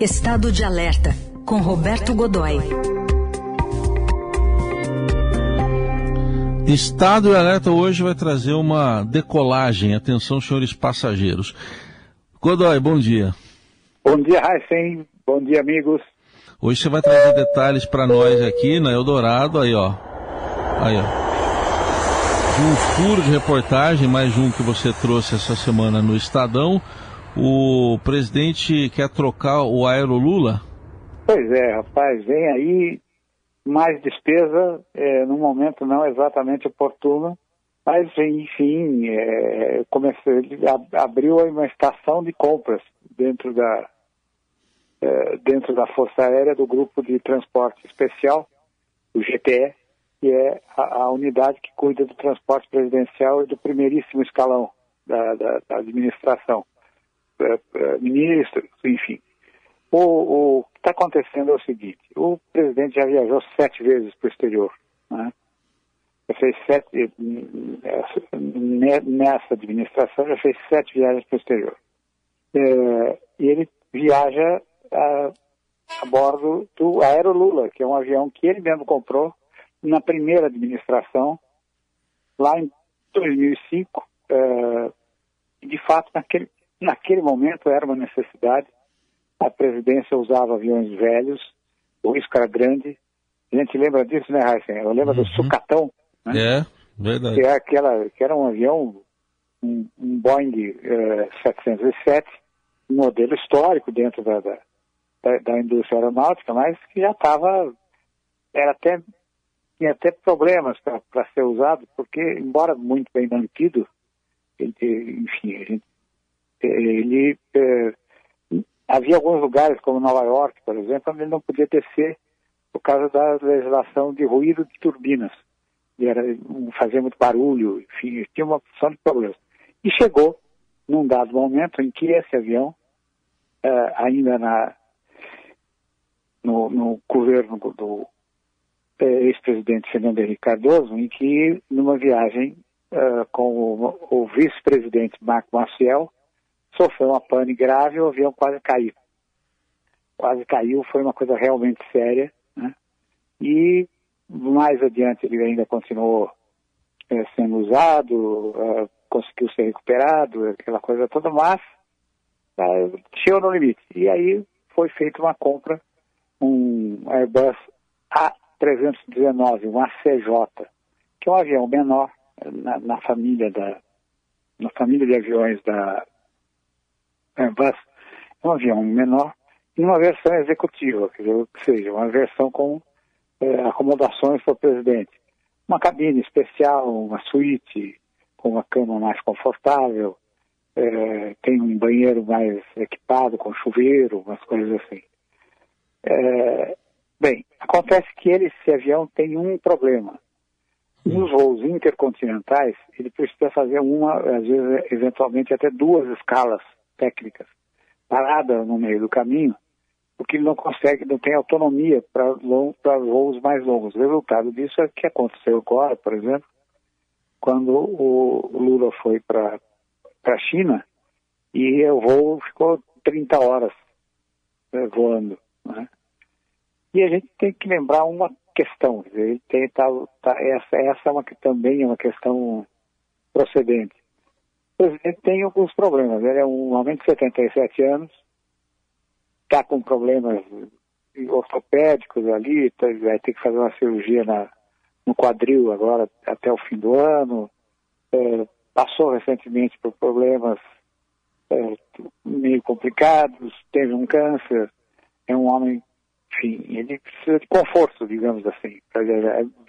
Estado de Alerta, com Roberto Godoy. Estado de Alerta hoje vai trazer uma decolagem. Atenção, senhores passageiros. Godoy, bom dia. Bom dia, Raíssen. Bom dia, amigos. Hoje você vai trazer detalhes para nós aqui na Eldorado. Aí, ó. Aí, ó de um furo de reportagem, mais um que você trouxe essa semana no Estadão. O presidente quer trocar o Aero Lula? Pois é, rapaz, vem aí mais despesa é, num momento não exatamente oportuno, mas enfim, é, comecei, ele abriu uma estação de compras dentro da é, dentro da Força Aérea do Grupo de Transporte Especial, o GTE, que é a, a, unidade que cuida do transporte presidencial e do primeiríssimo escalão da, da, da administração, ministros, enfim. O, o que está acontecendo é o seguinte: o presidente já viajou sete vezes para o exterior. Né? Já fez sete, nessa administração, já fez sete viagens para o exterior. É, e ele viaja a, a bordo do Aero Lula, que é um avião que ele mesmo comprou na primeira administração, lá em 2005, é, de fato, naquele, naquele momento era uma necessidade. A presidência usava aviões velhos, o risco era grande. A gente lembra disso, né, Heisen? Eu lembro uhum. do Sucatão. Né? É, verdade. Que, é aquela, que era um avião, um, um Boeing uh, 707, um modelo histórico dentro da, da, da, indústria aeronáutica, mas que já estava, era até tinha até problemas para ser usado, porque, embora muito bem mantido, ele, enfim, ele, ele é, havia alguns lugares, como Nova York, por exemplo, onde ele não podia descer por causa da legislação de ruído de turbinas. E era, fazia muito barulho, enfim, tinha uma opção de problemas. E chegou num dado momento em que esse avião, uh, ainda na, no, no governo do ex-presidente Fernando Henrique Cardoso, em que, numa viagem uh, com o, o vice-presidente Marco Maciel, sofreu uma pane grave e o avião quase caiu. Quase caiu, foi uma coisa realmente séria. Né? E mais adiante ele ainda continuou é, sendo usado, uh, conseguiu ser recuperado, aquela coisa toda, mas uh, chegou no limite. E aí foi feita uma compra, um Airbus A 319, um ACJ, que é um avião menor na, na família da na família de aviões da Airbus, é um avião menor e uma versão executiva, quer dizer, seja, uma versão com é, acomodações para o presidente. Uma cabine especial, uma suíte com uma cama mais confortável, é, tem um banheiro mais equipado com chuveiro, umas coisas assim. É, Bem, acontece que ele, esse avião tem um problema. Nos voos intercontinentais, ele precisa fazer uma, às vezes, eventualmente até duas escalas técnicas, parada no meio do caminho, porque ele não consegue, não tem autonomia para voos mais longos. O resultado disso é o que aconteceu agora, por exemplo, quando o Lula foi para a China e o voo ficou 30 horas né, voando. Né? E a gente tem que lembrar uma questão, ele tem, tá, tá, essa, essa é uma, também é uma questão procedente. O presidente tem alguns problemas, ele é um homem de 77 anos, está com problemas ortopédicos ali, tá, vai ter que fazer uma cirurgia na, no quadril agora até o fim do ano, é, passou recentemente por problemas é, meio complicados, teve um câncer, é um homem enfim, ele precisa de conforto, digamos assim, para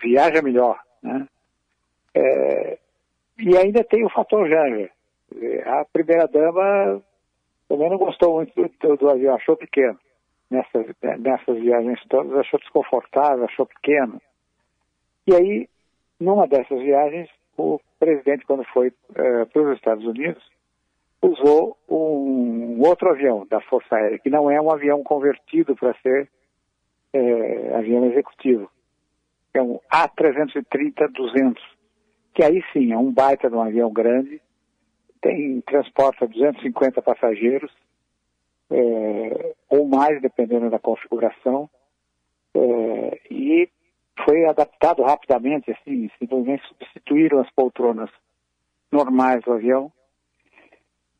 viaja melhor, né? É, e ainda tem o fator Janja. A primeira dama também não gostou muito do, do avião, achou pequeno. Nessas, nessas viagens todas, achou desconfortável, achou pequeno. E aí, numa dessas viagens, o presidente, quando foi é, para os Estados Unidos, usou um outro avião da Força Aérea, que não é um avião convertido para ser é, avião executivo. É um A330-200, que aí sim é um baita de um avião grande, tem transporta 250 passageiros, é, ou mais dependendo da configuração, é, e foi adaptado rapidamente, assim, simplesmente substituíram as poltronas normais do avião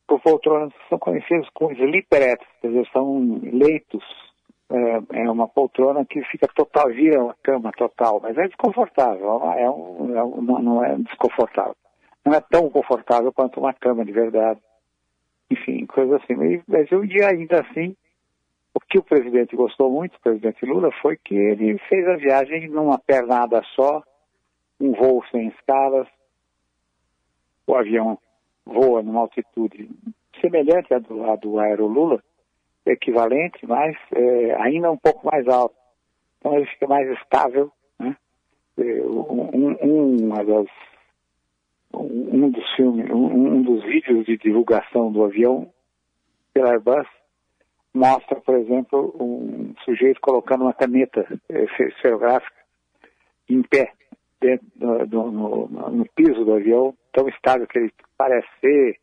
por poltronas que são conhecidas como sleeperettes, quer dizer, são leitos, é, é, uma poltrona que fica total, vira uma cama total, mas é desconfortável, é um, é um, não é desconfortável. Não é tão confortável quanto uma cama de verdade. Enfim, coisa assim. Mas eu, e ainda assim, o que o presidente gostou muito, o presidente Lula, foi que ele fez a viagem numa pernada só, um voo sem escalas, o avião voa numa altitude semelhante à do, à do equivalente, mas é, ainda um pouco mais alto. Então ele fica mais estável. Né? É, um, um, uma das, um dos filmes, um, um dos vídeos de divulgação do avião pela Airbus mostra, por exemplo, um sujeito colocando uma caneta esferográfica em pé dentro do, do, no, no, piso do avião, tão estável que ele parece ser,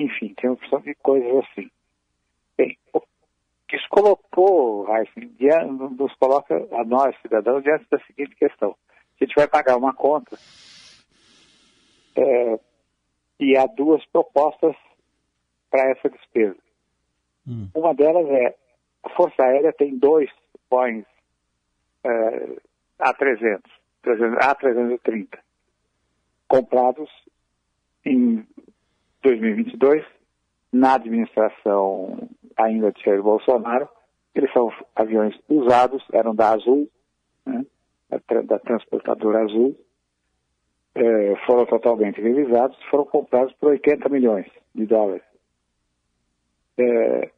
enfim, tem uma opção de coisas assim. Bem, isso colocou, Heisen, nos coloca a nós, cidadãos, diante da seguinte questão. A gente vai pagar uma conta é, e há duas propostas para essa despesa. Hum. Uma delas é a Força Aérea tem dois Boeing é, A300, A330, comprados em 2022 na administração ainda de Jair Bolsonaro. Eles são aviões usados, eram da Azul, né, da transportadora Azul, é, foram totalmente revisados, foram comprados por 80 milhões de dólares é,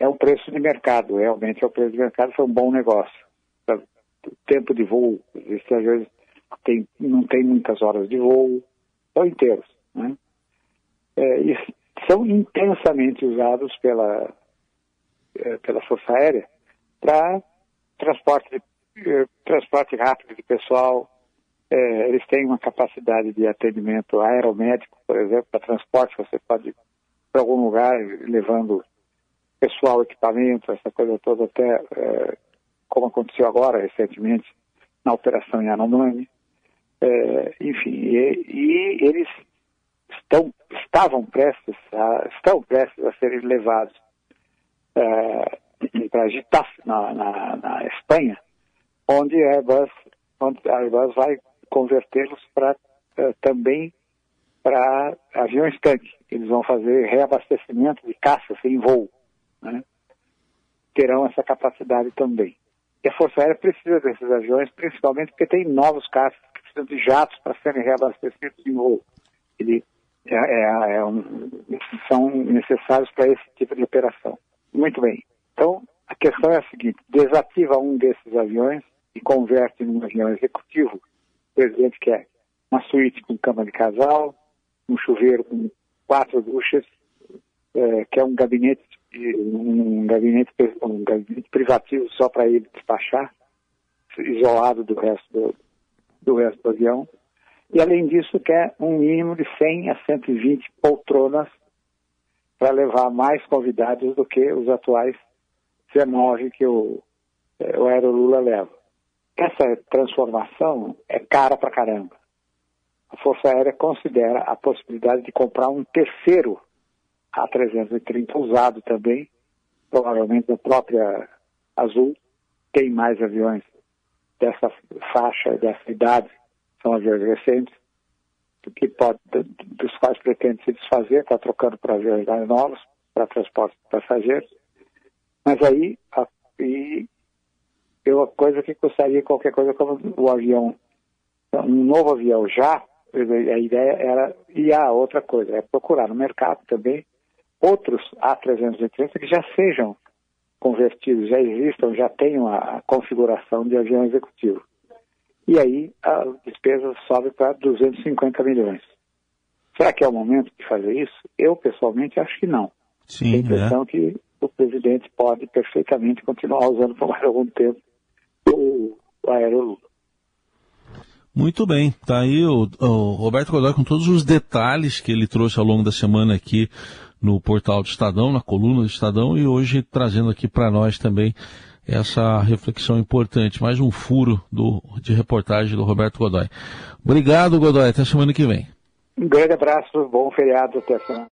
é um preço de mercado, realmente é o preço de mercado, foi um bom negócio. O tempo de voo, esses aviões tem, não tem muitas horas de voo, são inteiros. Né? É, e são intensamente usados pela, é, pela Força Aérea para transporte, é, transporte rápido de pessoal. É, eles têm uma capacidade de atendimento aeromédico, por exemplo, para transporte, você pode para algum lugar, levando pessoal, equipamento, essa coisa toda, até é, como aconteceu agora, recentemente, na operação Yanomami. É, enfim, e, e, eles estão, estavam prestes, a, estão prestes a serem levados é, para agitar na, na, na, Espanha, onde a Airbus, onde a Airbus vai convertê-los para é, também para aviões tanque. Eles vão fazer reabastecimento de caças em voo. Né? Terão essa capacidade também. E a Força Aérea precisa desses aviões, principalmente porque tem novos caças que precisam de jatos para serem reabastecidos em voo. Ele é, é, é um, são necessários para esse tipo de operação. Muito bem. Então, a questão é a seguinte: desativa um desses aviões e converte num avião executivo. O presidente quer uma suíte com cama de casal, um chuveiro com quatro duchas, é, que é um gabinete, um gabinete, um gabinete privativo só para ele despachar, isolado do resto do, do resto do avião. E além disso, quer um mínimo de 100 a 120 poltronas para levar mais convidados do que os atuais 19 que o, é, o Aerolula leva. Essa transformação é cara pra caramba a Força Aérea considera a possibilidade de comprar um terceiro A330 usado também, provavelmente da própria Azul. Tem mais aviões dessa faixa, dessa idade, são aviões recentes, que pode, dos quais pretende se desfazer, está trocando para aviões mais novos, para transporte de passageiros. Mas aí, a, e eu, a coisa que custaria qualquer coisa como o avião, um novo avião já, a ideia era, e há outra coisa, é procurar no mercado também outros A330 que já sejam convertidos, já existam, já tenham a configuração de avião executivo. E aí a despesa sobe para 250 milhões. Será que é o momento de fazer isso? Eu, pessoalmente, acho que não. Sim, Tenho a impressão é. que o presidente pode perfeitamente continuar usando por mais algum tempo o, o. Muito bem, tá aí o, o, Roberto Godoy com todos os detalhes que ele trouxe ao longo da semana aqui no portal do Estadão, na coluna do Estadão, e hoje trazendo aqui para nós também essa reflexão importante. Mais um furo do, de reportagem do Roberto Godoy. Obrigado, Godoy. Até semana que vem. Um grande abraço, bom feriado, até semana.